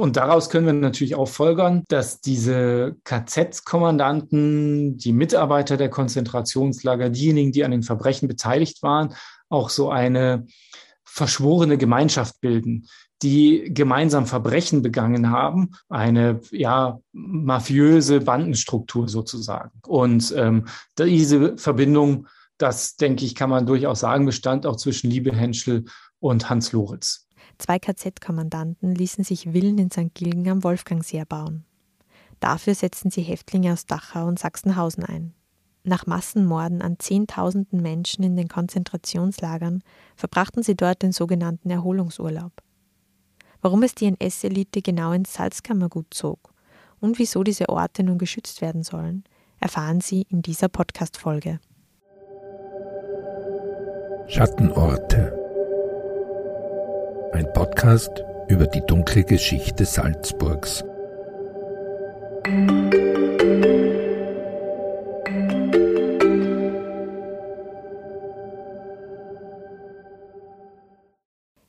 Und daraus können wir natürlich auch folgern, dass diese KZ-Kommandanten, die Mitarbeiter der Konzentrationslager, diejenigen, die an den Verbrechen beteiligt waren, auch so eine verschworene Gemeinschaft bilden, die gemeinsam Verbrechen begangen haben, eine ja mafiöse Bandenstruktur sozusagen. Und ähm, diese Verbindung, das denke ich, kann man durchaus sagen, bestand auch zwischen Liebe Henschel und Hans Loritz. Zwei KZ-Kommandanten ließen sich Villen in St. Gilgen am Wolfgangsee erbauen. Dafür setzten sie Häftlinge aus Dachau und Sachsenhausen ein. Nach Massenmorden an Zehntausenden Menschen in den Konzentrationslagern verbrachten sie dort den sogenannten Erholungsurlaub. Warum es die NS-Elite genau ins Salzkammergut zog und wieso diese Orte nun geschützt werden sollen, erfahren Sie in dieser Podcast-Folge. Schattenorte ein Podcast über die dunkle Geschichte Salzburgs.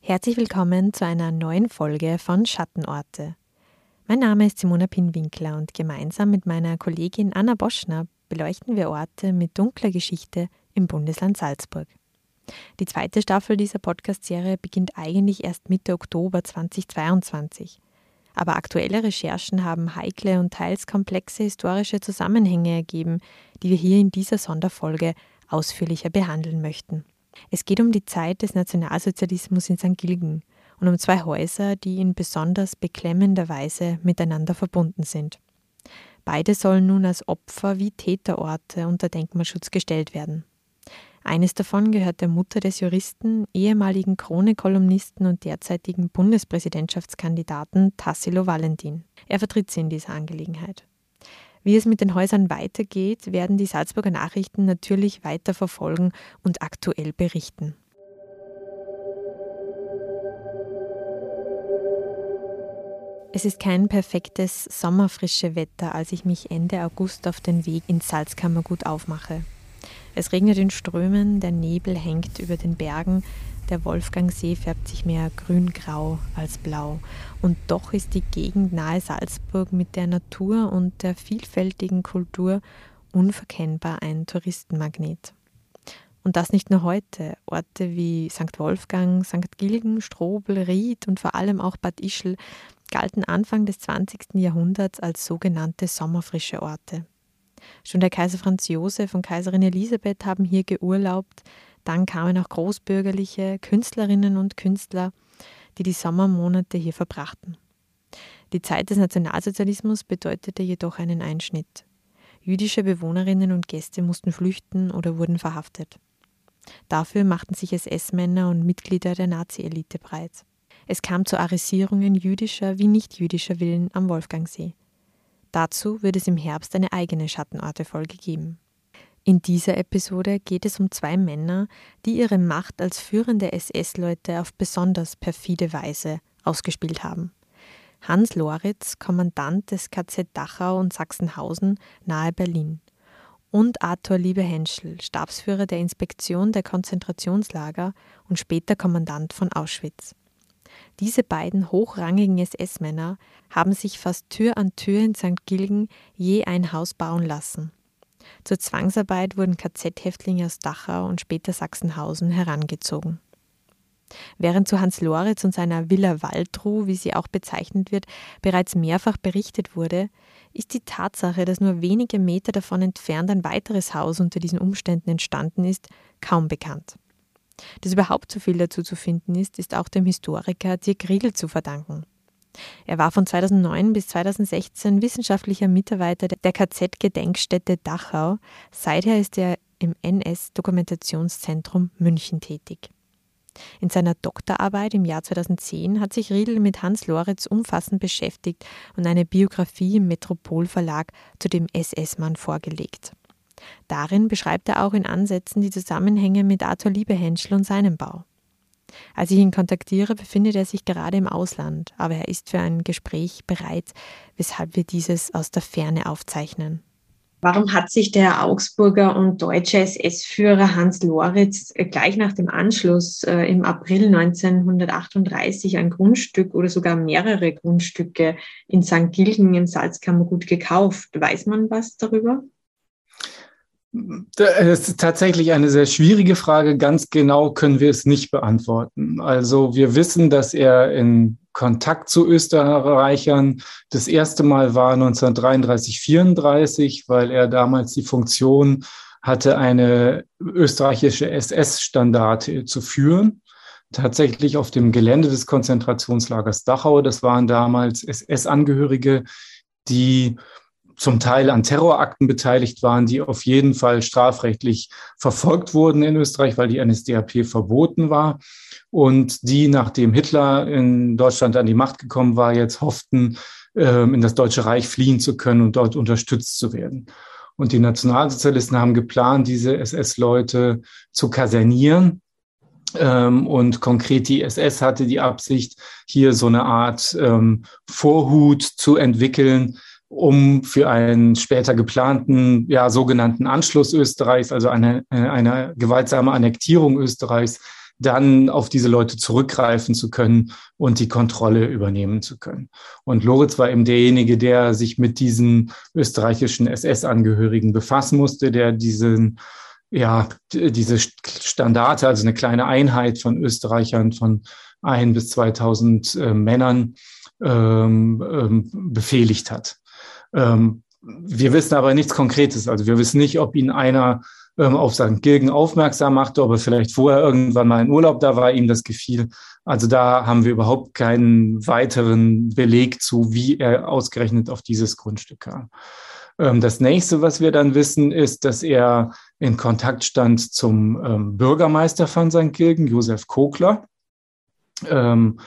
Herzlich willkommen zu einer neuen Folge von Schattenorte. Mein Name ist Simona Pinwinkler und gemeinsam mit meiner Kollegin Anna Boschner beleuchten wir Orte mit dunkler Geschichte im Bundesland Salzburg. Die zweite Staffel dieser Podcast-Serie beginnt eigentlich erst Mitte Oktober 2022. Aber aktuelle Recherchen haben heikle und teils komplexe historische Zusammenhänge ergeben, die wir hier in dieser Sonderfolge ausführlicher behandeln möchten. Es geht um die Zeit des Nationalsozialismus in St. Gilgen und um zwei Häuser, die in besonders beklemmender Weise miteinander verbunden sind. Beide sollen nun als Opfer wie Täterorte unter Denkmalschutz gestellt werden. Eines davon gehört der Mutter des Juristen, ehemaligen Krone-Kolumnisten und derzeitigen Bundespräsidentschaftskandidaten Tassilo Valentin. Er vertritt sie in dieser Angelegenheit. Wie es mit den Häusern weitergeht, werden die Salzburger Nachrichten natürlich weiter verfolgen und aktuell berichten. Es ist kein perfektes sommerfrische Wetter, als ich mich Ende August auf den Weg ins Salzkammergut aufmache. Es regnet in Strömen, der Nebel hängt über den Bergen, der Wolfgangsee färbt sich mehr grün-grau als blau. Und doch ist die Gegend nahe Salzburg mit der Natur und der vielfältigen Kultur unverkennbar ein Touristenmagnet. Und das nicht nur heute. Orte wie St. Wolfgang, St. Gilgen, Strobel, Ried und vor allem auch Bad Ischl galten Anfang des 20. Jahrhunderts als sogenannte sommerfrische Orte. Schon der Kaiser Franz Josef und Kaiserin Elisabeth haben hier geurlaubt. Dann kamen auch großbürgerliche Künstlerinnen und Künstler, die die Sommermonate hier verbrachten. Die Zeit des Nationalsozialismus bedeutete jedoch einen Einschnitt. Jüdische Bewohnerinnen und Gäste mussten flüchten oder wurden verhaftet. Dafür machten sich SS-Männer und Mitglieder der Nazi-Elite breit. Es kam zu Arisierungen jüdischer wie nichtjüdischer Villen am Wolfgangsee. Dazu wird es im Herbst eine eigene Schattenorte-Folge geben. In dieser Episode geht es um zwei Männer, die ihre Macht als führende SS-Leute auf besonders perfide Weise ausgespielt haben. Hans Loritz, Kommandant des KZ Dachau und Sachsenhausen nahe Berlin, und Arthur Liebe-Henschel, Stabsführer der Inspektion der Konzentrationslager und später Kommandant von Auschwitz. Diese beiden hochrangigen SS-Männer haben sich fast Tür an Tür in St. Gilgen je ein Haus bauen lassen. Zur Zwangsarbeit wurden KZ-Häftlinge aus Dachau und später Sachsenhausen herangezogen. Während zu Hans Loritz und seiner Villa Waldruh, wie sie auch bezeichnet wird, bereits mehrfach berichtet wurde, ist die Tatsache, dass nur wenige Meter davon entfernt ein weiteres Haus unter diesen Umständen entstanden ist, kaum bekannt. Dass überhaupt so viel dazu zu finden ist, ist auch dem Historiker Dirk Riegel zu verdanken. Er war von 2009 bis 2016 wissenschaftlicher Mitarbeiter der KZ-Gedenkstätte Dachau. Seither ist er im NS-Dokumentationszentrum München tätig. In seiner Doktorarbeit im Jahr 2010 hat sich Riedel mit Hans Loritz umfassend beschäftigt und eine Biografie im Metropolverlag zu dem SS-Mann vorgelegt. Darin beschreibt er auch in Ansätzen die Zusammenhänge mit Arthur Liebehenschel und seinem Bau. Als ich ihn kontaktiere, befindet er sich gerade im Ausland, aber er ist für ein Gespräch bereit, weshalb wir dieses aus der Ferne aufzeichnen. Warum hat sich der Augsburger und deutsche SS-Führer Hans Loritz gleich nach dem Anschluss äh, im April 1938 ein Grundstück oder sogar mehrere Grundstücke in St. Gilgen im Salzkammergut gekauft? Weiß man was darüber? Das ist tatsächlich eine sehr schwierige Frage. Ganz genau können wir es nicht beantworten. Also wir wissen, dass er in Kontakt zu Österreichern das erste Mal war 1933, 34, weil er damals die Funktion hatte, eine österreichische SS-Standarte zu führen. Tatsächlich auf dem Gelände des Konzentrationslagers Dachau. Das waren damals SS-Angehörige, die zum Teil an Terrorakten beteiligt waren, die auf jeden Fall strafrechtlich verfolgt wurden in Österreich, weil die NSDAP verboten war und die, nachdem Hitler in Deutschland an die Macht gekommen war, jetzt hofften, ähm, in das Deutsche Reich fliehen zu können und dort unterstützt zu werden. Und die Nationalsozialisten haben geplant, diese SS-Leute zu kasernieren. Ähm, und konkret die SS hatte die Absicht, hier so eine Art ähm, Vorhut zu entwickeln, um für einen später geplanten, ja, sogenannten Anschluss Österreichs, also eine, eine gewaltsame Annektierung Österreichs, dann auf diese Leute zurückgreifen zu können und die Kontrolle übernehmen zu können. Und Loritz war eben derjenige, der sich mit diesen österreichischen SS-Angehörigen befassen musste, der diesen, ja, diese Standarte, also eine kleine Einheit von Österreichern von ein bis 2000 äh, Männern ähm, ähm, befehligt hat. Ähm, wir wissen aber nichts Konkretes. Also wir wissen nicht, ob ihn einer ähm, auf St. Gilgen aufmerksam machte, ob er vielleicht vorher irgendwann mal in Urlaub da war, ihm das gefiel. Also da haben wir überhaupt keinen weiteren Beleg zu, wie er ausgerechnet auf dieses Grundstück kam. Ähm, das nächste, was wir dann wissen, ist, dass er in Kontakt stand zum ähm, Bürgermeister von St. Gilgen, Josef Kogler. Ähm,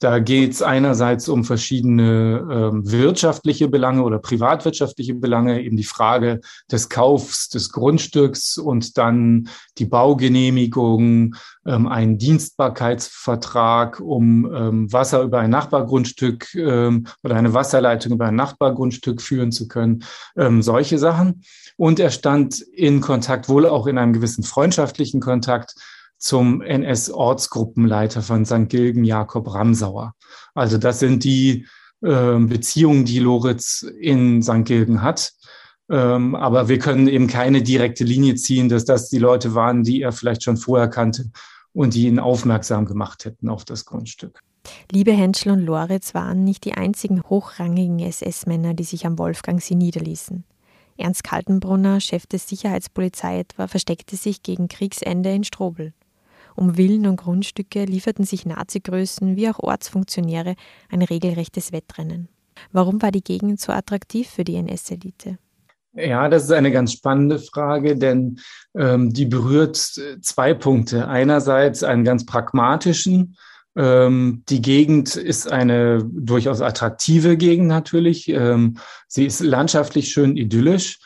da geht es einerseits um verschiedene ähm, wirtschaftliche Belange oder privatwirtschaftliche Belange, eben die Frage des Kaufs des Grundstücks und dann die Baugenehmigung, ähm, einen Dienstbarkeitsvertrag, um ähm, Wasser über ein Nachbargrundstück ähm, oder eine Wasserleitung über ein Nachbargrundstück führen zu können, ähm, solche Sachen. Und er stand in Kontakt, wohl auch in einem gewissen freundschaftlichen Kontakt zum NS-Ortsgruppenleiter von St. Gilgen, Jakob Ramsauer. Also das sind die äh, Beziehungen, die Loritz in St. Gilgen hat. Ähm, aber wir können eben keine direkte Linie ziehen, dass das die Leute waren, die er vielleicht schon vorher kannte und die ihn aufmerksam gemacht hätten auf das Grundstück. Liebe Henschel und Loritz waren nicht die einzigen hochrangigen SS-Männer, die sich am Wolfgangsee niederließen. Ernst Kaltenbrunner, Chef des Sicherheitspolizei etwa, versteckte sich gegen Kriegsende in Strobel. Um Villen und Grundstücke lieferten sich Nazi-Größen wie auch Ortsfunktionäre ein regelrechtes Wettrennen. Warum war die Gegend so attraktiv für die NS-Elite? Ja, das ist eine ganz spannende Frage, denn ähm, die berührt zwei Punkte. Einerseits einen ganz pragmatischen. Ähm, die Gegend ist eine durchaus attraktive Gegend natürlich. Ähm, sie ist landschaftlich schön idyllisch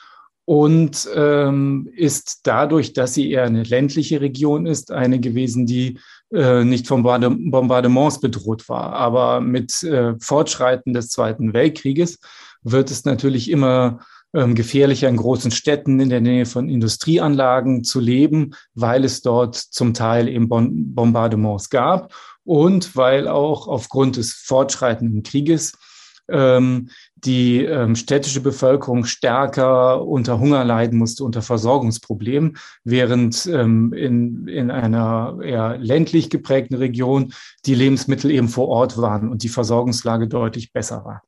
und ähm, ist dadurch, dass sie eher eine ländliche Region ist, eine gewesen, die äh, nicht von Bombardements bedroht war. Aber mit äh, Fortschreiten des Zweiten Weltkrieges wird es natürlich immer ähm, gefährlicher, in großen Städten in der Nähe von Industrieanlagen zu leben, weil es dort zum Teil eben Bombardements gab und weil auch aufgrund des fortschreitenden Krieges ähm, die ähm, städtische Bevölkerung stärker unter Hunger leiden musste, unter Versorgungsproblemen, während ähm, in, in einer eher ländlich geprägten Region die Lebensmittel eben vor Ort waren und die Versorgungslage deutlich besser war.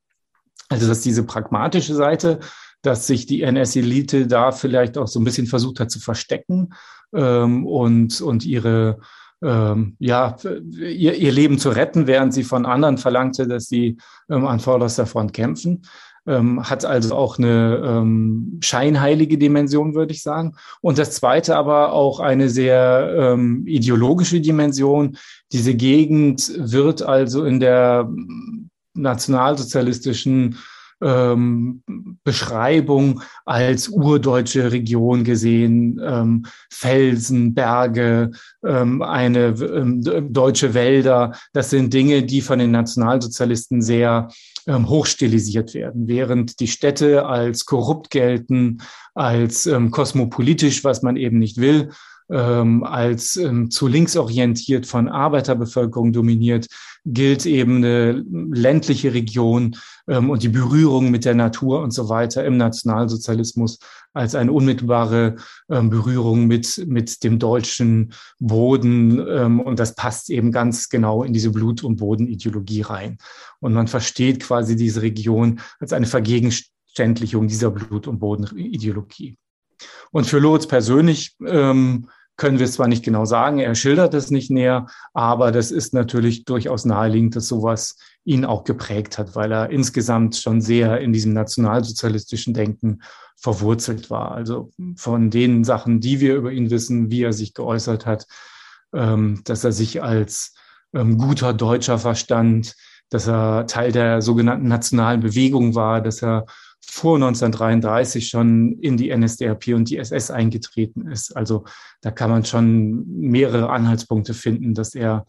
Also dass diese pragmatische Seite, dass sich die NS-Elite da vielleicht auch so ein bisschen versucht hat zu verstecken ähm, und, und ihre ähm, ja, ihr, ihr Leben zu retten, während sie von anderen verlangte, dass sie ähm, an vorderster Front kämpfen. Ähm, hat also auch eine ähm, scheinheilige Dimension, würde ich sagen. Und das zweite aber auch eine sehr ähm, ideologische Dimension. Diese Gegend wird also in der nationalsozialistischen ähm, Beschreibung als urdeutsche Region gesehen, ähm, Felsen, Berge, ähm, eine ähm, deutsche Wälder. Das sind Dinge, die von den Nationalsozialisten sehr ähm, hochstilisiert werden, während die Städte als korrupt gelten, als ähm, kosmopolitisch, was man eben nicht will, ähm, als ähm, zu links orientiert von Arbeiterbevölkerung dominiert, gilt eben eine ländliche Region ähm, und die Berührung mit der Natur und so weiter im Nationalsozialismus als eine unmittelbare ähm, Berührung mit, mit dem deutschen Boden. Ähm, und das passt eben ganz genau in diese Blut- und Bodenideologie rein. Und man versteht quasi diese Region als eine Vergegenständlichung dieser Blut- und Bodenideologie. Und für Loritz persönlich ähm, können wir es zwar nicht genau sagen, er schildert es nicht näher, aber das ist natürlich durchaus naheliegend, dass sowas ihn auch geprägt hat, weil er insgesamt schon sehr in diesem nationalsozialistischen Denken verwurzelt war. Also von den Sachen, die wir über ihn wissen, wie er sich geäußert hat, ähm, dass er sich als ähm, guter Deutscher verstand, dass er Teil der sogenannten nationalen Bewegung war, dass er vor 1933 schon in die NSDAP und die SS eingetreten ist. Also da kann man schon mehrere Anhaltspunkte finden, dass er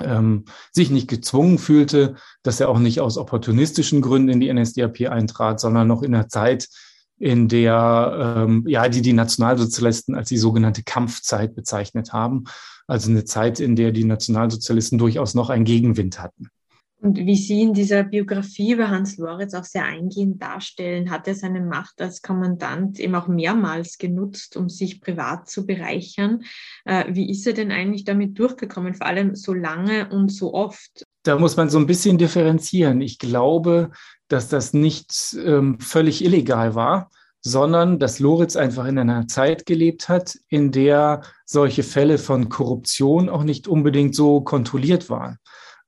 ähm, sich nicht gezwungen fühlte, dass er auch nicht aus opportunistischen Gründen in die NSDAP eintrat, sondern noch in der Zeit, in der ähm, ja die die Nationalsozialisten als die sogenannte Kampfzeit bezeichnet haben, also eine Zeit, in der die Nationalsozialisten durchaus noch einen Gegenwind hatten. Und wie Sie in dieser Biografie über Hans Loritz auch sehr eingehend darstellen, hat er seine Macht als Kommandant eben auch mehrmals genutzt, um sich privat zu bereichern. Äh, wie ist er denn eigentlich damit durchgekommen, vor allem so lange und so oft? Da muss man so ein bisschen differenzieren. Ich glaube, dass das nicht ähm, völlig illegal war, sondern dass Loritz einfach in einer Zeit gelebt hat, in der solche Fälle von Korruption auch nicht unbedingt so kontrolliert waren.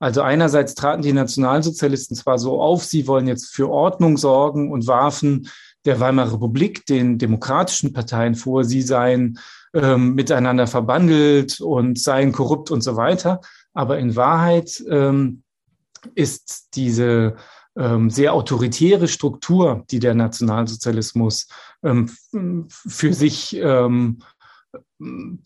Also einerseits traten die Nationalsozialisten zwar so auf, sie wollen jetzt für Ordnung sorgen und warfen der Weimarer Republik den demokratischen Parteien vor, sie seien ähm, miteinander verbandelt und seien korrupt und so weiter. Aber in Wahrheit ähm, ist diese ähm, sehr autoritäre Struktur, die der Nationalsozialismus ähm, für sich ähm,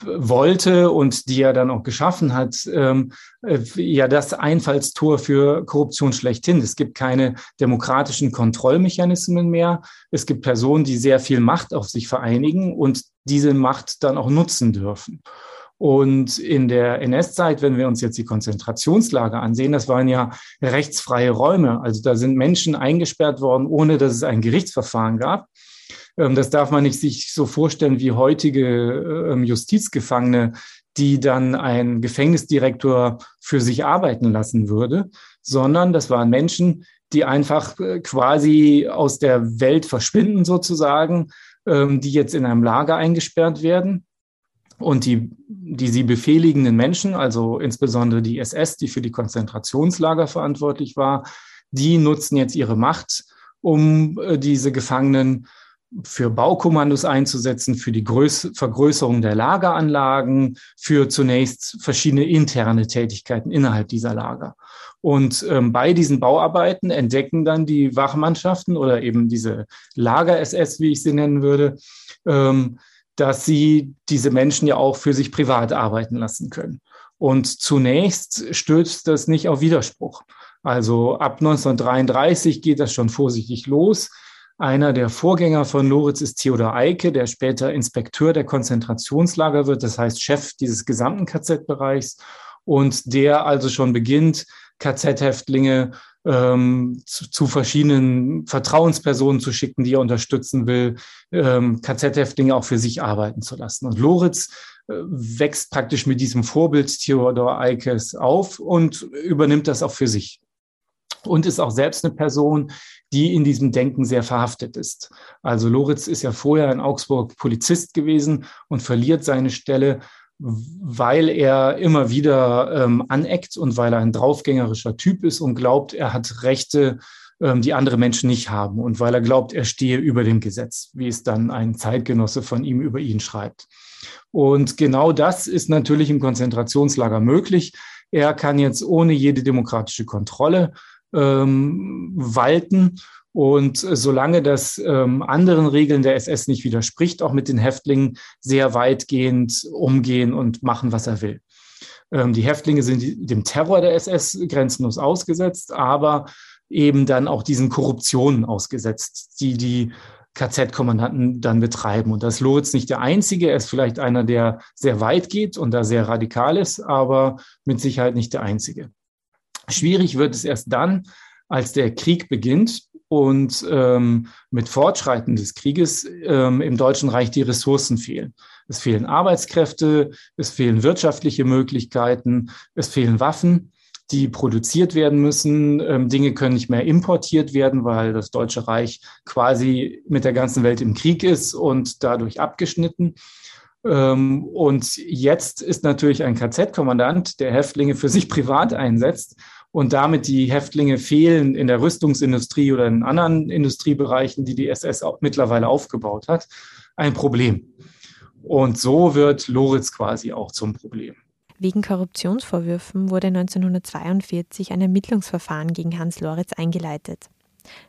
wollte und die er dann auch geschaffen hat, ähm, äh, ja das Einfallstor für Korruption schlechthin. Es gibt keine demokratischen Kontrollmechanismen mehr. Es gibt Personen, die sehr viel Macht auf sich vereinigen und diese Macht dann auch nutzen dürfen. Und in der NS-Zeit, wenn wir uns jetzt die Konzentrationslager ansehen, das waren ja rechtsfreie Räume. Also da sind Menschen eingesperrt worden, ohne dass es ein Gerichtsverfahren gab. Ähm, das darf man nicht sich so vorstellen wie heutige ähm, Justizgefangene, die dann ein Gefängnisdirektor für sich arbeiten lassen würde, sondern das waren Menschen, die einfach äh, quasi aus der Welt verschwinden sozusagen, ähm, die jetzt in einem Lager eingesperrt werden. Und die, die sie befehligenden Menschen, also insbesondere die SS, die für die Konzentrationslager verantwortlich war, die nutzen jetzt ihre Macht, um äh, diese Gefangenen für Baukommandos einzusetzen, für die Größ Vergrößerung der Lageranlagen, für zunächst verschiedene interne Tätigkeiten innerhalb dieser Lager. Und ähm, bei diesen Bauarbeiten entdecken dann die Wachmannschaften oder eben diese Lager-SS, wie ich sie nennen würde, ähm, dass sie diese Menschen ja auch für sich privat arbeiten lassen können. Und zunächst stößt das nicht auf Widerspruch. Also ab 1933 geht das schon vorsichtig los einer der Vorgänger von Loritz ist Theodor Eike, der später Inspekteur der Konzentrationslager wird, das heißt Chef dieses gesamten KZ-Bereichs und der also schon beginnt, KZ-Häftlinge ähm, zu, zu, verschiedenen Vertrauenspersonen zu schicken, die er unterstützen will, ähm, KZ-Häftlinge auch für sich arbeiten zu lassen. Und Loritz äh, wächst praktisch mit diesem Vorbild Theodor Eikes auf und übernimmt das auch für sich und ist auch selbst eine Person, die in diesem Denken sehr verhaftet ist. Also Loritz ist ja vorher in Augsburg Polizist gewesen und verliert seine Stelle, weil er immer wieder ähm, aneckt und weil er ein draufgängerischer Typ ist und glaubt, er hat Rechte, ähm, die andere Menschen nicht haben und weil er glaubt, er stehe über dem Gesetz, wie es dann ein Zeitgenosse von ihm über ihn schreibt. Und genau das ist natürlich im Konzentrationslager möglich. Er kann jetzt ohne jede demokratische Kontrolle ähm, walten und solange das ähm, anderen Regeln der SS nicht widerspricht, auch mit den Häftlingen sehr weitgehend umgehen und machen, was er will. Ähm, die Häftlinge sind dem Terror der SS grenzenlos ausgesetzt, aber eben dann auch diesen Korruptionen ausgesetzt, die die KZ-Kommandanten dann betreiben. Und das Loritz nicht der Einzige. Er ist vielleicht einer, der sehr weit geht und da sehr radikal ist, aber mit Sicherheit nicht der Einzige. Schwierig wird es erst dann, als der Krieg beginnt und ähm, mit Fortschreiten des Krieges ähm, im Deutschen Reich die Ressourcen fehlen. Es fehlen Arbeitskräfte, es fehlen wirtschaftliche Möglichkeiten, es fehlen Waffen, die produziert werden müssen. Ähm, Dinge können nicht mehr importiert werden, weil das Deutsche Reich quasi mit der ganzen Welt im Krieg ist und dadurch abgeschnitten. Ähm, und jetzt ist natürlich ein KZ-Kommandant, der Häftlinge für sich privat einsetzt und damit die Häftlinge fehlen in der Rüstungsindustrie oder in anderen Industriebereichen, die die SS auch mittlerweile aufgebaut hat, ein Problem. Und so wird Loritz quasi auch zum Problem. Wegen Korruptionsvorwürfen wurde 1942 ein Ermittlungsverfahren gegen Hans Loritz eingeleitet.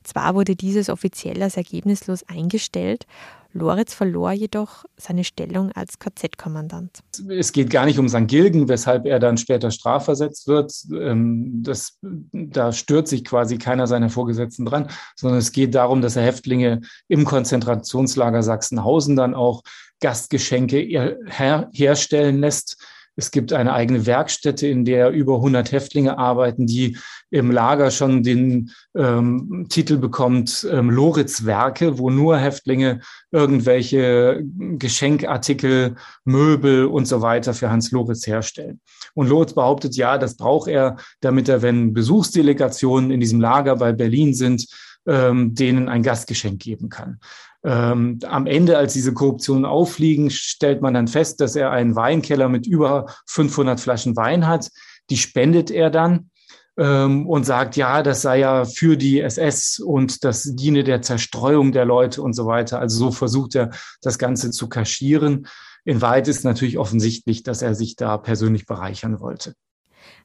Zwar wurde dieses offiziell als ergebnislos eingestellt, Loritz verlor jedoch seine Stellung als KZ-Kommandant. Es geht gar nicht um St. Gilgen, weshalb er dann später strafversetzt wird. Ähm, das, da stört sich quasi keiner seiner Vorgesetzten dran, sondern es geht darum, dass er Häftlinge im Konzentrationslager Sachsenhausen dann auch Gastgeschenke her herstellen lässt es gibt eine eigene Werkstätte, in der über 100 Häftlinge arbeiten, die im Lager schon den ähm, Titel bekommt ähm, Loritz-Werke, wo nur Häftlinge irgendwelche Geschenkartikel, Möbel und so weiter für Hans Loritz herstellen. Und Loritz behauptet, ja, das braucht er, damit er, wenn Besuchsdelegationen in diesem Lager bei Berlin sind, ähm, denen ein Gastgeschenk geben kann. Ähm, am Ende, als diese Korruptionen auffliegen, stellt man dann fest, dass er einen Weinkeller mit über 500 Flaschen Wein hat. Die spendet er dann ähm, und sagt, ja, das sei ja für die SS und das diene der Zerstreuung der Leute und so weiter. Also so versucht er, das Ganze zu kaschieren. In Wahrheit ist natürlich offensichtlich, dass er sich da persönlich bereichern wollte.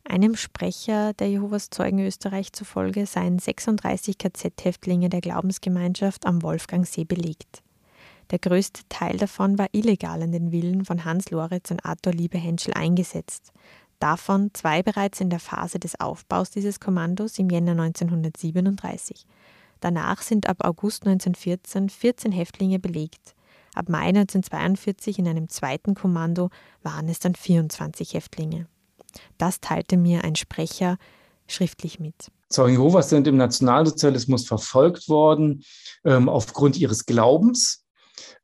Einem Sprecher der Jehovas Zeugen Österreich zufolge seien 36 KZ-Häftlinge der Glaubensgemeinschaft am Wolfgangsee belegt. Der größte Teil davon war illegal an den Villen von Hans Loritz und Arthur Liebehenschel eingesetzt. Davon zwei bereits in der Phase des Aufbaus dieses Kommandos im Jänner 1937. Danach sind ab August 1914 14 Häftlinge belegt. Ab Mai 1942 in einem zweiten Kommando waren es dann 24 Häftlinge. Das teilte mir ein Sprecher schriftlich mit. Zeugen Jehovas sind im Nationalsozialismus verfolgt worden ähm, aufgrund ihres Glaubens.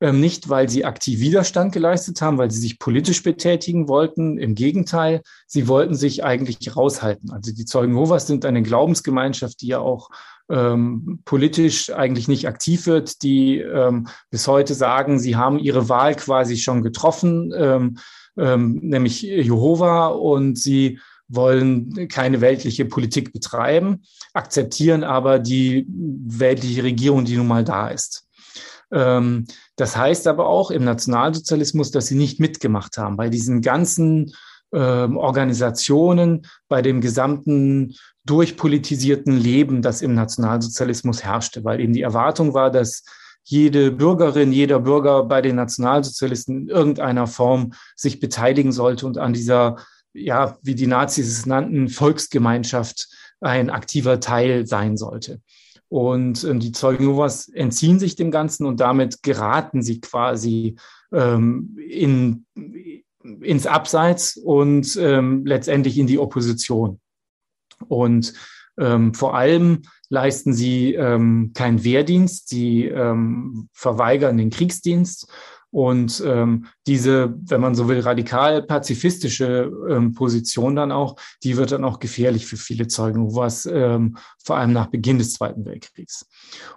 Ähm, nicht, weil sie aktiv Widerstand geleistet haben, weil sie sich politisch betätigen wollten. Im Gegenteil, sie wollten sich eigentlich raushalten. Also die Zeugen Jehovas sind eine Glaubensgemeinschaft, die ja auch ähm, politisch eigentlich nicht aktiv wird, die ähm, bis heute sagen, sie haben ihre Wahl quasi schon getroffen. Ähm, nämlich Jehova, und sie wollen keine weltliche Politik betreiben, akzeptieren aber die weltliche Regierung, die nun mal da ist. Ähm, das heißt aber auch im Nationalsozialismus, dass sie nicht mitgemacht haben bei diesen ganzen ähm, Organisationen, bei dem gesamten durchpolitisierten Leben, das im Nationalsozialismus herrschte, weil eben die Erwartung war, dass jede Bürgerin, jeder Bürger bei den Nationalsozialisten in irgendeiner Form sich beteiligen sollte und an dieser, ja, wie die Nazis es nannten, Volksgemeinschaft ein aktiver Teil sein sollte. Und ähm, die Zeugen Jehovas entziehen sich dem Ganzen und damit geraten sie quasi ähm, in, ins Abseits und ähm, letztendlich in die Opposition. Und ähm, vor allem leisten sie ähm, keinen Wehrdienst, sie ähm, verweigern den Kriegsdienst und ähm, diese, wenn man so will, radikal pazifistische ähm, Position dann auch, die wird dann auch gefährlich für viele Zeugen, was ähm, vor allem nach Beginn des Zweiten Weltkriegs.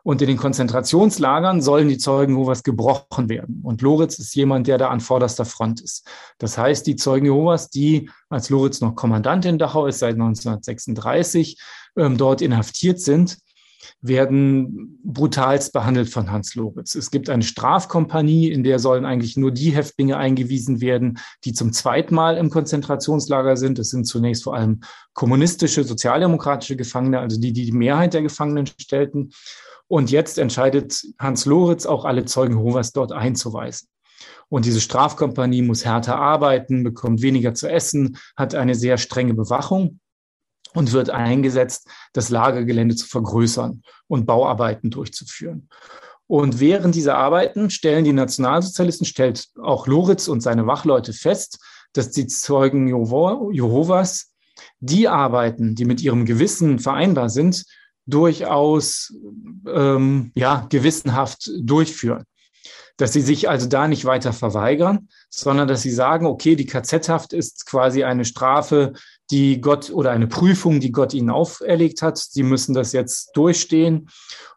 Und in den Konzentrationslagern sollen die Zeugen Jehovas gebrochen werden. Und Loritz ist jemand, der da an vorderster Front ist. Das heißt, die Zeugen Jehovas, die als Loritz noch Kommandant in Dachau ist seit 1936, ähm, dort inhaftiert sind, werden brutalst behandelt von Hans Loritz. Es gibt eine Strafkompanie, in der sollen eigentlich nur die Häftlinge eingewiesen werden, die zum zweiten Mal im Konzentrationslager sind. Es sind zunächst vor allem kommunistische, sozialdemokratische Gefangene, also die, die die Mehrheit der Gefangenen stellten. Und jetzt entscheidet Hans Loritz auch alle Zeugen Jehovas dort einzuweisen. Und diese Strafkompanie muss härter arbeiten, bekommt weniger zu essen, hat eine sehr strenge Bewachung und wird eingesetzt, das Lagergelände zu vergrößern und Bauarbeiten durchzuführen. Und während dieser Arbeiten stellen die Nationalsozialisten, stellt auch Loritz und seine Wachleute fest, dass die Zeugen Jehovas die Arbeiten, die mit ihrem Gewissen vereinbar sind, durchaus ähm, ja, gewissenhaft durchführen. Dass sie sich also da nicht weiter verweigern, sondern dass sie sagen, okay, die KZ-Haft ist quasi eine Strafe, die Gott oder eine Prüfung, die Gott ihnen auferlegt hat. Sie müssen das jetzt durchstehen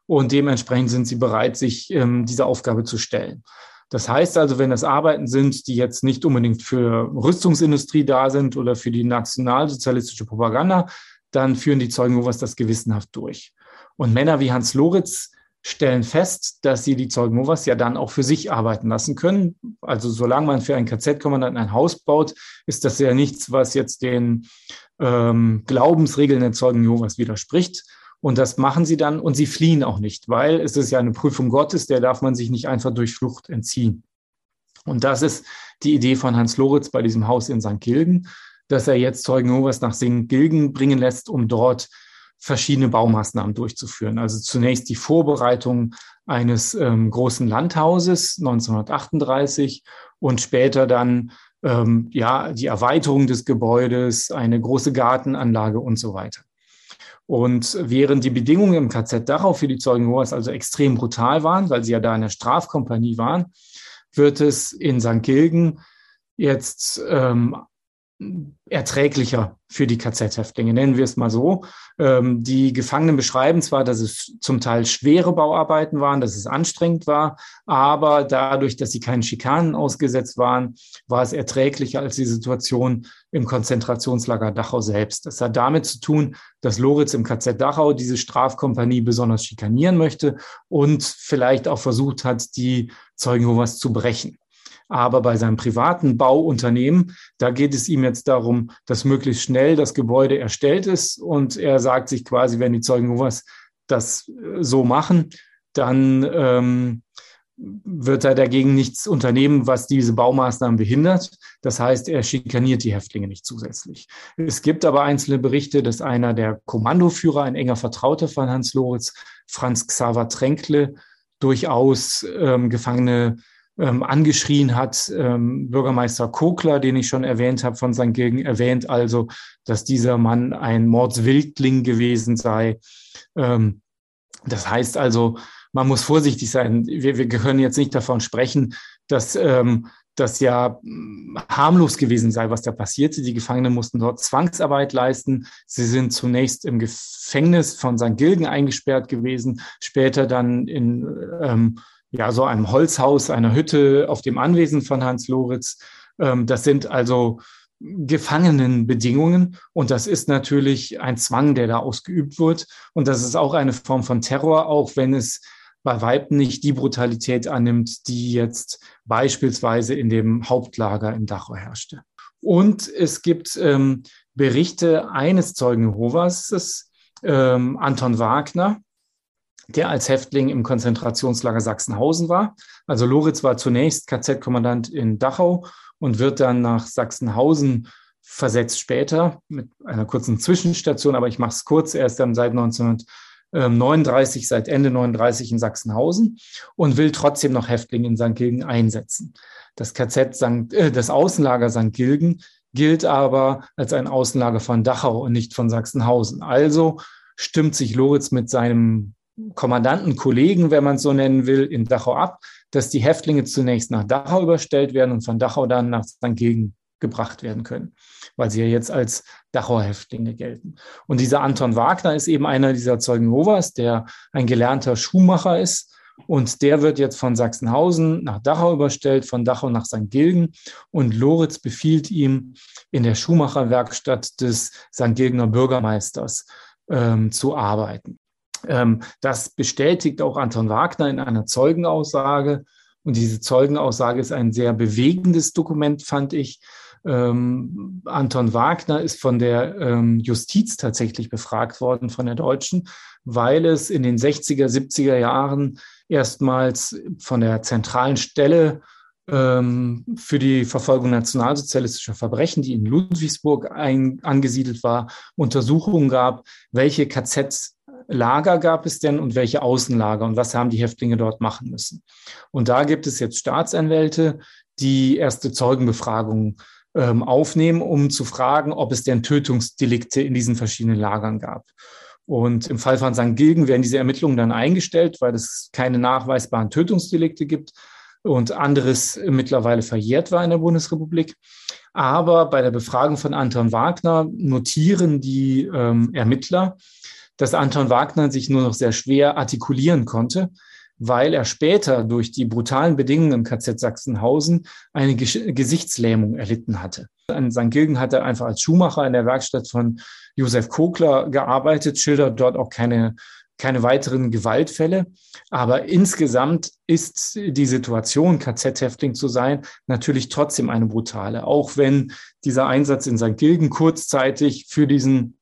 und dementsprechend sind sie bereit, sich ähm, dieser Aufgabe zu stellen. Das heißt also, wenn das Arbeiten sind, die jetzt nicht unbedingt für Rüstungsindustrie da sind oder für die nationalsozialistische Propaganda, dann führen die Zeugen Jehovas das gewissenhaft durch. Und Männer wie Hans Loritz stellen fest, dass sie die Zeugen Jehovas ja dann auch für sich arbeiten lassen können. Also solange man für einen KZ-Kommandanten ein Haus baut, ist das ja nichts, was jetzt den ähm, Glaubensregeln der Zeugen Jehovas widerspricht. Und das machen sie dann und sie fliehen auch nicht, weil es ist ja eine Prüfung Gottes, der darf man sich nicht einfach durch Flucht entziehen. Und das ist die Idee von Hans Loritz bei diesem Haus in St. Gilgen, dass er jetzt Zeugen Jehovas nach St. Gilgen bringen lässt, um dort verschiedene Baumaßnahmen durchzuführen. Also zunächst die Vorbereitung eines ähm, großen Landhauses 1938 und später dann ähm, ja die Erweiterung des Gebäudes, eine große Gartenanlage und so weiter. Und während die Bedingungen im KZ Dachau für die Zeugen Jehovas also extrem brutal waren, weil sie ja da in der Strafkompanie waren, wird es in St. Gilgen jetzt ähm, erträglicher für die KZ-Häftlinge, nennen wir es mal so. Ähm, die Gefangenen beschreiben zwar, dass es zum Teil schwere Bauarbeiten waren, dass es anstrengend war, aber dadurch, dass sie keinen Schikanen ausgesetzt waren, war es erträglicher als die Situation im Konzentrationslager Dachau selbst. Das hat damit zu tun, dass Loritz im KZ Dachau diese Strafkompanie besonders schikanieren möchte und vielleicht auch versucht hat, die Zeugen Jehovas zu brechen. Aber bei seinem privaten Bauunternehmen, da geht es ihm jetzt darum, dass möglichst schnell das Gebäude erstellt ist. Und er sagt sich quasi, wenn die Zeugen Jehovas das äh, so machen, dann ähm, wird er dagegen nichts unternehmen, was diese Baumaßnahmen behindert. Das heißt, er schikaniert die Häftlinge nicht zusätzlich. Es gibt aber einzelne Berichte, dass einer der Kommandoführer, ein enger Vertrauter von Hans Loritz, Franz Xaver Tränkle, durchaus ähm, Gefangene ähm, angeschrien hat. Ähm, Bürgermeister Kokler, den ich schon erwähnt habe, von St. Gilgen, erwähnt also, dass dieser Mann ein Mordswildling gewesen sei. Ähm, das heißt also, man muss vorsichtig sein. Wir, wir können jetzt nicht davon sprechen, dass ähm, das ja hm, harmlos gewesen sei, was da passierte. Die Gefangenen mussten dort Zwangsarbeit leisten. Sie sind zunächst im Gefängnis von St. Gilgen eingesperrt gewesen, später dann in ähm, ja, so einem Holzhaus, einer Hütte auf dem Anwesen von Hans Loritz. Ähm, das sind also Gefangenenbedingungen und das ist natürlich ein Zwang, der da ausgeübt wird und das ist auch eine Form von Terror, auch wenn es bei Weitem nicht die Brutalität annimmt, die jetzt beispielsweise in dem Hauptlager in Dachau herrschte. Und es gibt ähm, Berichte eines Zeugen Jehovas, ähm, Anton Wagner, der als Häftling im Konzentrationslager Sachsenhausen war. Also Loritz war zunächst KZ-Kommandant in Dachau und wird dann nach Sachsenhausen versetzt später mit einer kurzen Zwischenstation, aber ich mache es kurz. Er ist dann seit 1939, seit Ende 39 in Sachsenhausen und will trotzdem noch Häftlinge in St. Gilgen einsetzen. Das KZ, St., äh, das Außenlager St. Gilgen gilt aber als ein Außenlager von Dachau und nicht von Sachsenhausen. Also stimmt sich Loritz mit seinem Kommandanten, Kollegen, wenn man es so nennen will, in Dachau ab, dass die Häftlinge zunächst nach Dachau überstellt werden und von Dachau dann nach St. Gilgen gebracht werden können, weil sie ja jetzt als Dachauer Häftlinge gelten. Und dieser Anton Wagner ist eben einer dieser Zeugen Jehovas, der ein gelernter Schuhmacher ist. Und der wird jetzt von Sachsenhausen nach Dachau überstellt, von Dachau nach St. Gilgen. Und Loritz befiehlt ihm, in der Schuhmacherwerkstatt des St. Gilgener Bürgermeisters ähm, zu arbeiten. Ähm, das bestätigt auch Anton Wagner in einer Zeugenaussage. Und diese Zeugenaussage ist ein sehr bewegendes Dokument, fand ich. Ähm, Anton Wagner ist von der ähm, Justiz tatsächlich befragt worden, von der Deutschen, weil es in den 60er, 70er Jahren erstmals von der zentralen Stelle ähm, für die Verfolgung nationalsozialistischer Verbrechen, die in Ludwigsburg ein, angesiedelt war, Untersuchungen gab, welche KZ-Lager gab es denn und welche Außenlager und was haben die Häftlinge dort machen müssen. Und da gibt es jetzt Staatsanwälte, die erste Zeugenbefragungen ähm, aufnehmen, um zu fragen, ob es denn Tötungsdelikte in diesen verschiedenen Lagern gab. Und im Fall von St. Gilgen werden diese Ermittlungen dann eingestellt, weil es keine nachweisbaren Tötungsdelikte gibt und anderes mittlerweile verjährt war in der Bundesrepublik. Aber bei der Befragung von Anton Wagner notieren die ähm, Ermittler, dass Anton Wagner sich nur noch sehr schwer artikulieren konnte weil er später durch die brutalen Bedingungen im KZ Sachsenhausen eine Gesichtslähmung erlitten hatte. In St. Gilgen hat er einfach als Schuhmacher in der Werkstatt von Josef Kogler gearbeitet, schildert dort auch keine, keine weiteren Gewaltfälle. Aber insgesamt ist die Situation, KZ-Häftling zu sein, natürlich trotzdem eine brutale. Auch wenn dieser Einsatz in St. Gilgen kurzzeitig für diesen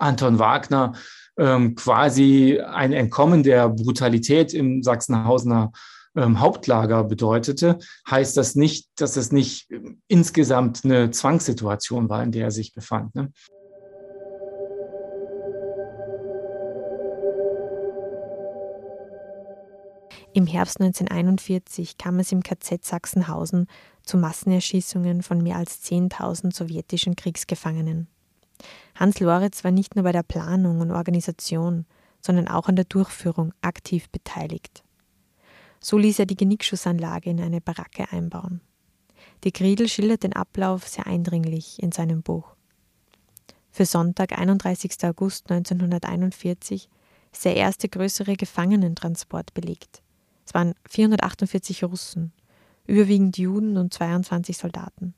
Anton Wagner ähm, quasi ein Entkommen der Brutalität im Sachsenhausener ähm, Hauptlager bedeutete, heißt das nicht, dass es nicht insgesamt eine Zwangssituation war, in der er sich befand. Ne? Im Herbst 1941 kam es im KZ Sachsenhausen zu Massenerschießungen von mehr als 10.000 sowjetischen Kriegsgefangenen. Hans Loritz war nicht nur bei der Planung und Organisation, sondern auch an der Durchführung aktiv beteiligt. So ließ er die Genickschussanlage in eine Baracke einbauen. Die Griedel schildert den Ablauf sehr eindringlich in seinem Buch. Für Sonntag, 31. August 1941, ist der erste größere Gefangenentransport belegt. Es waren 448 Russen, überwiegend Juden und 22 Soldaten,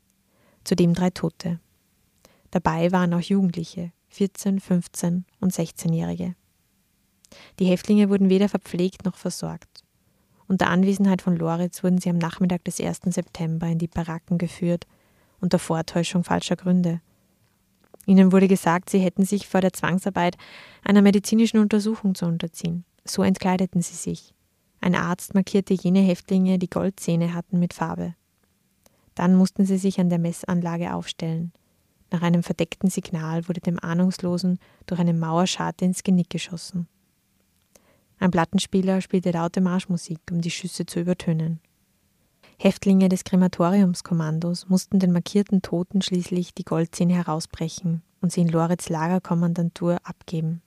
zudem drei Tote. Dabei waren auch Jugendliche, 14, 15 und 16-Jährige. Die Häftlinge wurden weder verpflegt noch versorgt. Unter Anwesenheit von Loritz wurden sie am Nachmittag des 1. September in die Baracken geführt, unter Vortäuschung falscher Gründe. Ihnen wurde gesagt, sie hätten sich vor der Zwangsarbeit einer medizinischen Untersuchung zu unterziehen. So entkleideten sie sich. Ein Arzt markierte jene Häftlinge, die Goldzähne hatten, mit Farbe. Dann mussten sie sich an der Messanlage aufstellen. Nach einem verdeckten Signal wurde dem Ahnungslosen durch eine Mauerscharte ins Genick geschossen. Ein Plattenspieler spielte laute Marschmusik, um die Schüsse zu übertönen. Häftlinge des Krematoriumskommandos mussten den markierten Toten schließlich die Goldzähne herausbrechen und sie in Loritz Lagerkommandantur abgeben.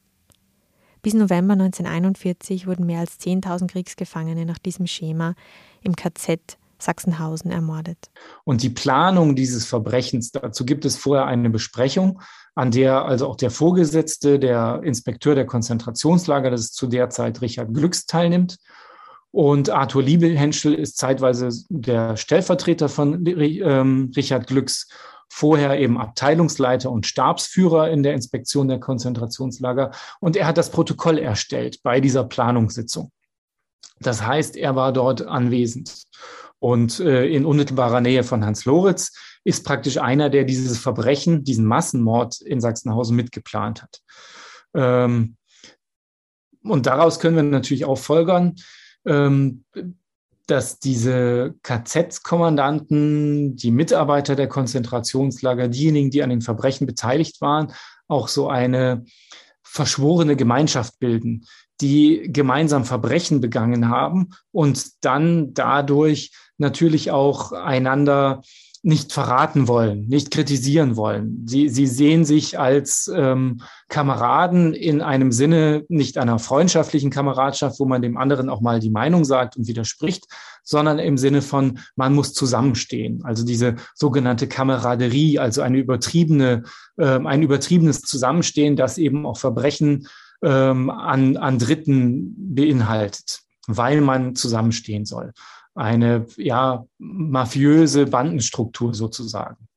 Bis November 1941 wurden mehr als 10.000 Kriegsgefangene nach diesem Schema im KZ Sachsenhausen ermordet. Und die Planung dieses Verbrechens, dazu gibt es vorher eine Besprechung, an der also auch der Vorgesetzte, der Inspekteur der Konzentrationslager, das ist zu der Zeit Richard Glücks, teilnimmt. Und Arthur Liebelhenschel ist zeitweise der Stellvertreter von ähm, Richard Glücks, vorher eben Abteilungsleiter und Stabsführer in der Inspektion der Konzentrationslager. Und er hat das Protokoll erstellt bei dieser Planungssitzung. Das heißt, er war dort anwesend. Und äh, in unmittelbarer Nähe von Hans Loritz ist praktisch einer, der dieses Verbrechen, diesen Massenmord in Sachsenhausen mitgeplant hat. Ähm, und daraus können wir natürlich auch folgern, ähm, dass diese KZ-Kommandanten, die Mitarbeiter der Konzentrationslager, diejenigen, die an den Verbrechen beteiligt waren, auch so eine verschworene Gemeinschaft bilden, die gemeinsam Verbrechen begangen haben und dann dadurch natürlich auch einander nicht verraten wollen, nicht kritisieren wollen. Sie, sie sehen sich als ähm, Kameraden in einem Sinne nicht einer freundschaftlichen Kameradschaft, wo man dem anderen auch mal die Meinung sagt und widerspricht, sondern im Sinne von, man muss zusammenstehen. Also diese sogenannte Kameraderie, also eine übertriebene, äh, ein übertriebenes Zusammenstehen, das eben auch Verbrechen ähm, an, an Dritten beinhaltet, weil man zusammenstehen soll eine ja mafiöse Bandenstruktur sozusagen.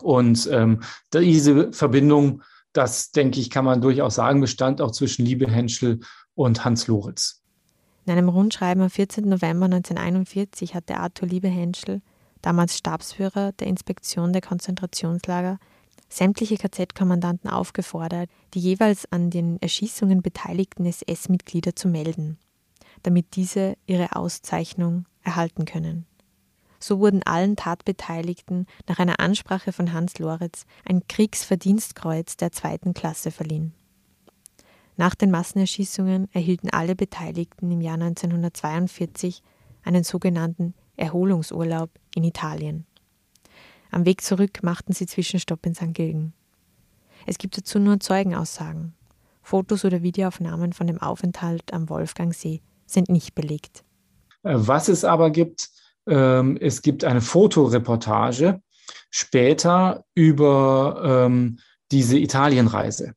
Und ähm, diese Verbindung, das denke ich, kann man durchaus sagen, bestand auch zwischen Liebe Henschel und Hans Loritz. In einem Rundschreiben am 14. November 1941 hatte Arthur Liebe Henschel, damals Stabsführer der Inspektion der Konzentrationslager, sämtliche KZ-Kommandanten aufgefordert, die jeweils an den Erschießungen beteiligten SS-Mitglieder zu melden, damit diese ihre Auszeichnung erhalten können. So wurden allen Tatbeteiligten nach einer Ansprache von Hans Loritz ein Kriegsverdienstkreuz der zweiten Klasse verliehen. Nach den Massenerschießungen erhielten alle Beteiligten im Jahr 1942 einen sogenannten Erholungsurlaub in Italien. Am Weg zurück machten sie Zwischenstopp in St. Gilgen. Es gibt dazu nur Zeugenaussagen. Fotos oder Videoaufnahmen von dem Aufenthalt am Wolfgangsee sind nicht belegt. Äh, was es aber gibt, ähm, es gibt eine Fotoreportage später über ähm, diese Italienreise.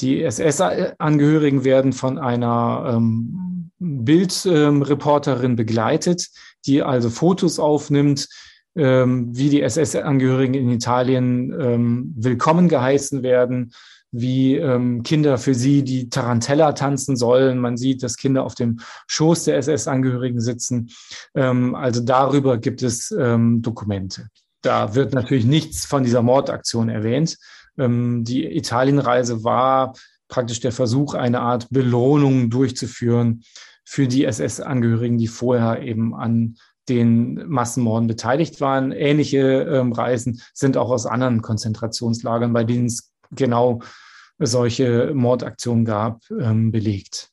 Die SS-Angehörigen werden von einer ähm, Bildreporterin begleitet, die also Fotos aufnimmt, ähm, wie die SS-Angehörigen in Italien ähm, willkommen geheißen werden, wie ähm, Kinder für sie die Tarantella tanzen sollen. Man sieht, dass Kinder auf dem Schoß der SS-Angehörigen sitzen. Ähm, also darüber gibt es ähm, Dokumente. Da wird natürlich nichts von dieser Mordaktion erwähnt. Ähm, die Italienreise war praktisch der Versuch, eine Art Belohnung durchzuführen für die SS-Angehörigen, die vorher eben an den Massenmorden beteiligt waren. Ähnliche ähm, Reisen sind auch aus anderen Konzentrationslagern, bei denen es genau solche Mordaktionen gab, ähm, belegt.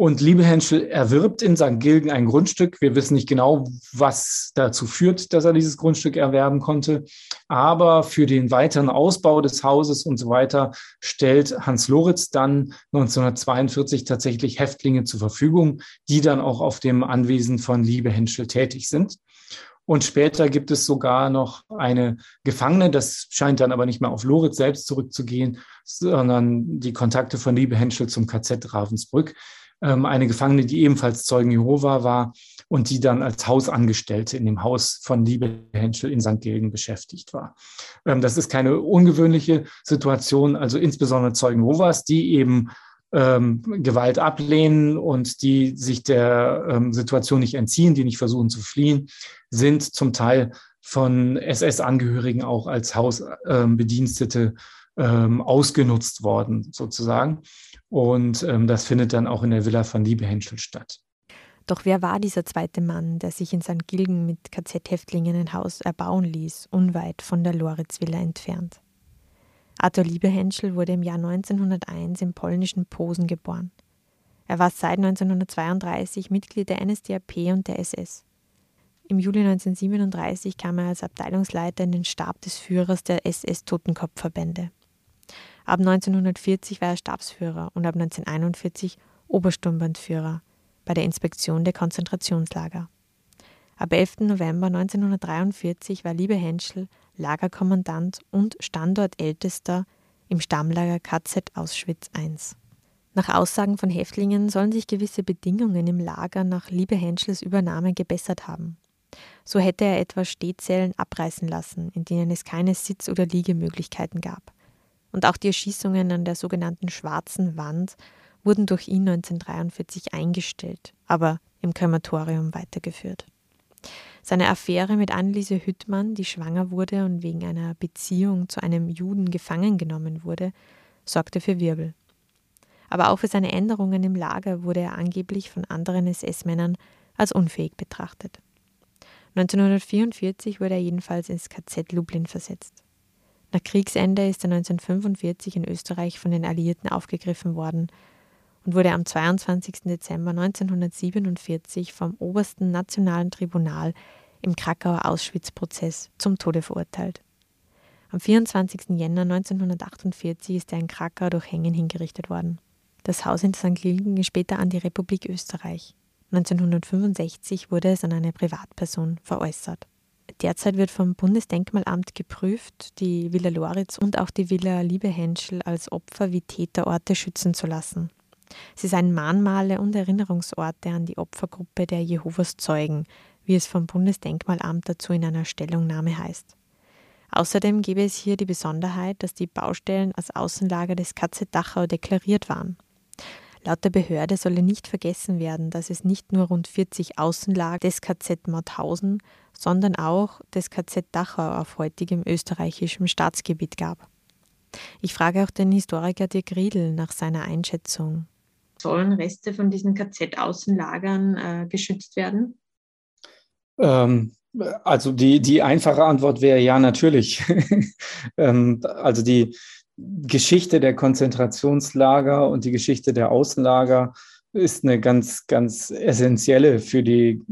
Und Liebe Henschel erwirbt in St. Gilgen ein Grundstück. Wir wissen nicht genau, was dazu führt, dass er dieses Grundstück erwerben konnte. Aber für den weiteren Ausbau des Hauses und so weiter stellt Hans Loritz dann 1942 tatsächlich Häftlinge zur Verfügung, die dann auch auf dem Anwesen von Liebe Henschel tätig sind. Und später gibt es sogar noch eine Gefangene, das scheint dann aber nicht mehr auf Loritz selbst zurückzugehen, sondern die Kontakte von Liebe Henschel zum KZ Ravensbrück ähm, eine Gefangene, die ebenfalls Zeugen Jehova war und die dann als Hausangestellte in dem Haus von Liebe Henschel in St. Gilgen beschäftigt war. Ähm, das ist keine ungewöhnliche Situation, also insbesondere Zeugen Jehovas, die eben ähm, Gewalt ablehnen und die sich der ähm, Situation nicht entziehen, die nicht versuchen zu fliehen, sind zum Teil von SS-Angehörigen auch als Hausbedienstete ähm, ausgenutzt worden, sozusagen. Und ähm, das findet dann auch in der Villa von Liebehenschel statt. Doch wer war dieser zweite Mann, der sich in St. Gilgen mit KZ-Häftlingen ein Haus erbauen ließ, unweit von der Loritz-Villa entfernt? Arthur Liebehenschel wurde im Jahr 1901 im polnischen Posen geboren. Er war seit 1932 Mitglied der NSDAP und der SS. Im Juli 1937 kam er als Abteilungsleiter in den Stab des Führers der SS-Totenkopfverbände. Ab 1940 war er Stabsführer und ab 1941 Obersturmbandführer bei der Inspektion der Konzentrationslager. Ab 11. November 1943 war Liebe Henschel Lagerkommandant und Standortältester im Stammlager KZ Auschwitz I. Nach Aussagen von Häftlingen sollen sich gewisse Bedingungen im Lager nach Liebe Henschels Übernahme gebessert haben. So hätte er etwa Stehzellen abreißen lassen, in denen es keine Sitz- oder Liegemöglichkeiten gab und auch die Erschießungen an der sogenannten Schwarzen Wand wurden durch ihn 1943 eingestellt, aber im Krematorium weitergeführt. Seine Affäre mit Anneliese Hüttmann, die schwanger wurde und wegen einer Beziehung zu einem Juden gefangen genommen wurde, sorgte für Wirbel. Aber auch für seine Änderungen im Lager wurde er angeblich von anderen SS-Männern als unfähig betrachtet. 1944 wurde er jedenfalls ins KZ Lublin versetzt. Nach Kriegsende ist er 1945 in Österreich von den Alliierten aufgegriffen worden und wurde am 22. Dezember 1947 vom obersten nationalen Tribunal im Krakauer Auschwitz-Prozess zum Tode verurteilt. Am 24. Jänner 1948 ist er in Krakau durch Hängen hingerichtet worden. Das Haus in St. Gilgen ging später an die Republik Österreich. 1965 wurde es an eine Privatperson veräußert. Derzeit wird vom Bundesdenkmalamt geprüft, die Villa Loritz und auch die Villa Liebehenschel als Opfer wie Täterorte schützen zu lassen. Sie seien Mahnmale und Erinnerungsorte an die Opfergruppe der Jehovas Zeugen, wie es vom Bundesdenkmalamt dazu in einer Stellungnahme heißt. Außerdem gebe es hier die Besonderheit, dass die Baustellen als Außenlager des KZ Dachau deklariert waren. Laut der Behörde solle nicht vergessen werden, dass es nicht nur rund 40 Außenlager des KZ Mauthausen, sondern auch des KZ Dachau auf heutigem österreichischem Staatsgebiet gab. Ich frage auch den Historiker Dirk Riedel nach seiner Einschätzung. Sollen Reste von diesen KZ-Außenlagern äh, geschützt werden? Ähm, also die, die einfache Antwort wäre ja, natürlich. ähm, also die Geschichte der Konzentrationslager und die Geschichte der Außenlager ist eine ganz, ganz essentielle für die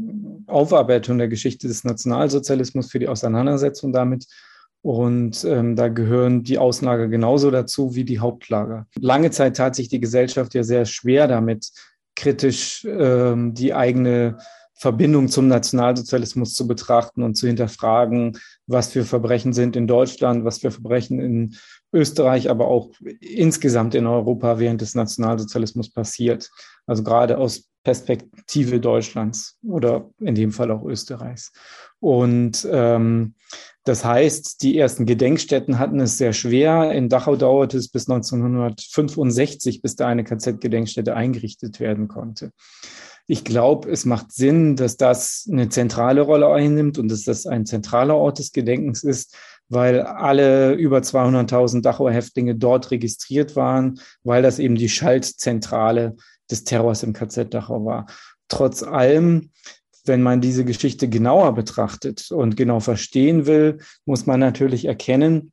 Aufarbeitung der Geschichte des Nationalsozialismus, für die Auseinandersetzung damit. Und ähm, da gehören die Außenlager genauso dazu wie die Hauptlager. Lange Zeit tat sich die Gesellschaft ja sehr schwer damit, kritisch ähm, die eigene Verbindung zum Nationalsozialismus zu betrachten und zu hinterfragen, was für Verbrechen sind in Deutschland, was für Verbrechen in Österreich, aber auch insgesamt in Europa während des Nationalsozialismus passiert. Also gerade aus Perspektive Deutschlands oder in dem Fall auch Österreichs. Und ähm, das heißt, die ersten Gedenkstätten hatten es sehr schwer. In Dachau dauerte es bis 1965, bis da eine KZ-Gedenkstätte eingerichtet werden konnte. Ich glaube, es macht Sinn, dass das eine zentrale Rolle einnimmt und dass das ein zentraler Ort des Gedenkens ist, weil alle über 200.000 Dachauer Häftlinge dort registriert waren, weil das eben die Schaltzentrale des Terrors im KZ Dachau war. Trotz allem, wenn man diese Geschichte genauer betrachtet und genau verstehen will, muss man natürlich erkennen,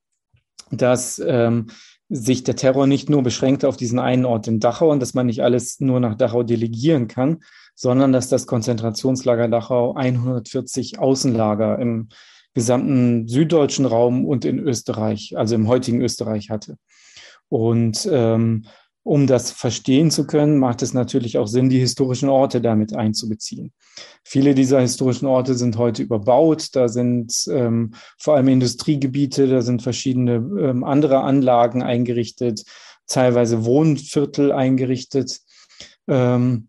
dass ähm, sich der Terror nicht nur beschränkt auf diesen einen Ort in Dachau und dass man nicht alles nur nach Dachau delegieren kann, sondern dass das Konzentrationslager Dachau 140 Außenlager im gesamten süddeutschen Raum und in Österreich, also im heutigen Österreich hatte. Und ähm, um das verstehen zu können, macht es natürlich auch Sinn, die historischen Orte damit einzubeziehen. Viele dieser historischen Orte sind heute überbaut. Da sind ähm, vor allem Industriegebiete, da sind verschiedene ähm, andere Anlagen eingerichtet, teilweise Wohnviertel eingerichtet. Ähm,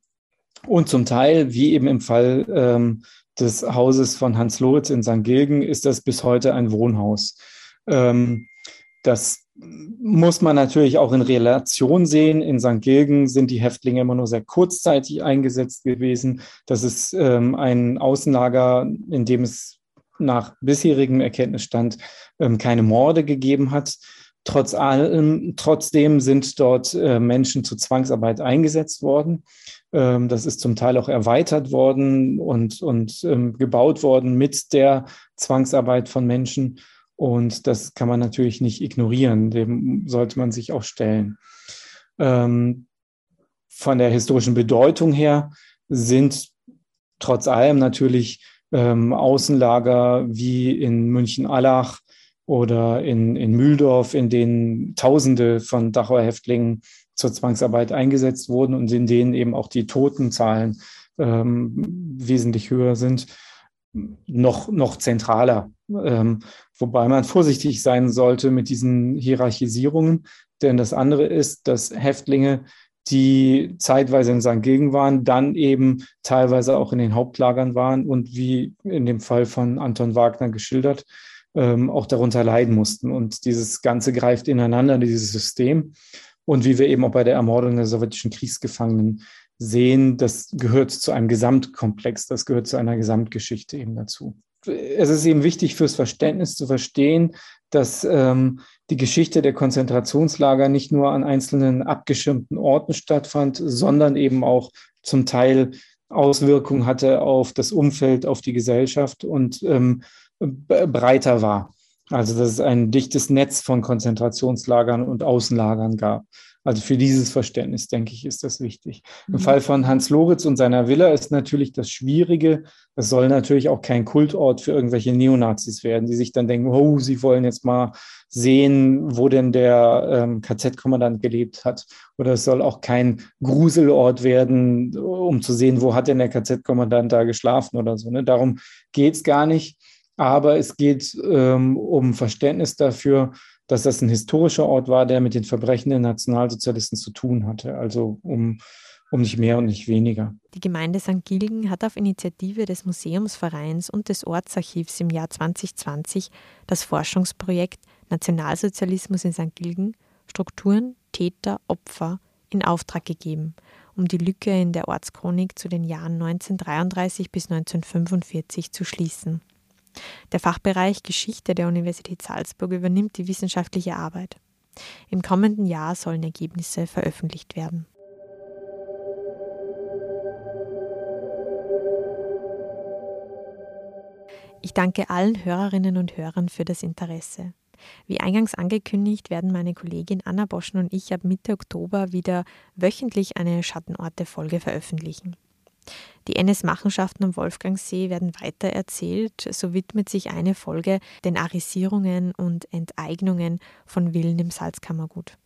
und zum Teil, wie eben im Fall ähm, des Hauses von Hans Loritz in St. Gilgen, ist das bis heute ein Wohnhaus. Ähm, das muss man natürlich auch in Relation sehen. In St. Gilgen sind die Häftlinge immer nur sehr kurzzeitig eingesetzt gewesen. Das ist ähm, ein Außenlager, in dem es nach bisherigem Erkenntnisstand ähm, keine Morde gegeben hat. Trotz allem, trotzdem sind dort äh, Menschen zur Zwangsarbeit eingesetzt worden. Ähm, das ist zum Teil auch erweitert worden und, und ähm, gebaut worden mit der Zwangsarbeit von Menschen. Und das kann man natürlich nicht ignorieren. Dem sollte man sich auch stellen. Ähm, von der historischen Bedeutung her sind trotz allem natürlich ähm, Außenlager wie in München-Allach oder in, in Mühldorf, in denen Tausende von Dachauer Häftlingen zur Zwangsarbeit eingesetzt wurden und in denen eben auch die Totenzahlen ähm, wesentlich höher sind, noch, noch zentraler. Ähm, wobei man vorsichtig sein sollte mit diesen Hierarchisierungen, denn das andere ist, dass Häftlinge, die zeitweise in St. Gilgen waren, dann eben teilweise auch in den Hauptlagern waren und wie in dem Fall von Anton Wagner geschildert, ähm, auch darunter leiden mussten. Und dieses Ganze greift ineinander, dieses System. Und wie wir eben auch bei der Ermordung der sowjetischen Kriegsgefangenen sehen, das gehört zu einem Gesamtkomplex, das gehört zu einer Gesamtgeschichte eben dazu. Es ist eben wichtig fürs Verständnis zu verstehen, dass ähm, die Geschichte der Konzentrationslager nicht nur an einzelnen abgeschirmten Orten stattfand, sondern eben auch zum Teil Auswirkungen hatte auf das Umfeld, auf die Gesellschaft und ähm, breiter war. Also dass es ein dichtes Netz von Konzentrationslagern und Außenlagern gab. Also für dieses Verständnis, denke ich, ist das wichtig. Im mhm. Fall von Hans Loritz und seiner Villa ist natürlich das Schwierige, es soll natürlich auch kein Kultort für irgendwelche Neonazis werden, die sich dann denken, oh, sie wollen jetzt mal sehen, wo denn der ähm, KZ-Kommandant gelebt hat. Oder es soll auch kein Gruselort werden, um zu sehen, wo hat denn der KZ-Kommandant da geschlafen oder so. Ne? Darum geht es gar nicht aber es geht ähm, um Verständnis dafür, dass das ein historischer Ort war, der mit den Verbrechen der Nationalsozialisten zu tun hatte. Also um, um nicht mehr und nicht weniger. Die Gemeinde St. Gilgen hat auf Initiative des Museumsvereins und des Ortsarchivs im Jahr 2020 das Forschungsprojekt Nationalsozialismus in St. Gilgen, Strukturen, Täter, Opfer in Auftrag gegeben, um die Lücke in der Ortschronik zu den Jahren 1933 bis 1945 zu schließen. Der Fachbereich Geschichte der Universität Salzburg übernimmt die wissenschaftliche Arbeit. Im kommenden Jahr sollen Ergebnisse veröffentlicht werden. Ich danke allen Hörerinnen und Hörern für das Interesse. Wie eingangs angekündigt, werden meine Kollegin Anna Boschen und ich ab Mitte Oktober wieder wöchentlich eine Schattenorte-Folge veröffentlichen. Die NS-Machenschaften am Wolfgangsee werden weiter erzählt. So widmet sich eine Folge den Arisierungen und Enteignungen von Villen im Salzkammergut.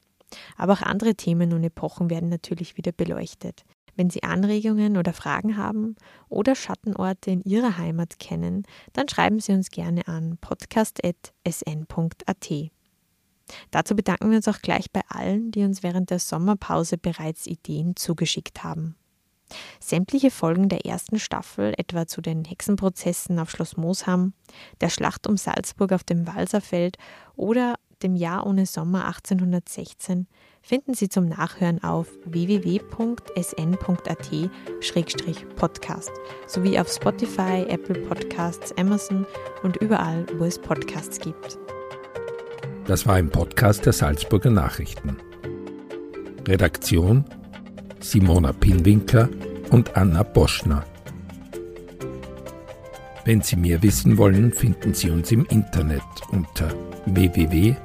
Aber auch andere Themen und Epochen werden natürlich wieder beleuchtet. Wenn Sie Anregungen oder Fragen haben oder Schattenorte in Ihrer Heimat kennen, dann schreiben Sie uns gerne an podcast.sn.at. Dazu bedanken wir uns auch gleich bei allen, die uns während der Sommerpause bereits Ideen zugeschickt haben. Sämtliche Folgen der ersten Staffel, etwa zu den Hexenprozessen auf Schloss Moosham, der Schlacht um Salzburg auf dem Walserfeld oder dem Jahr ohne Sommer 1816, finden Sie zum Nachhören auf www.sn.at-podcast sowie auf Spotify, Apple Podcasts, Amazon und überall, wo es Podcasts gibt. Das war ein Podcast der Salzburger Nachrichten. Redaktion Simona Pinwinkler und Anna Boschner. Wenn Sie mehr wissen wollen, finden Sie uns im Internet unter www.sn.at.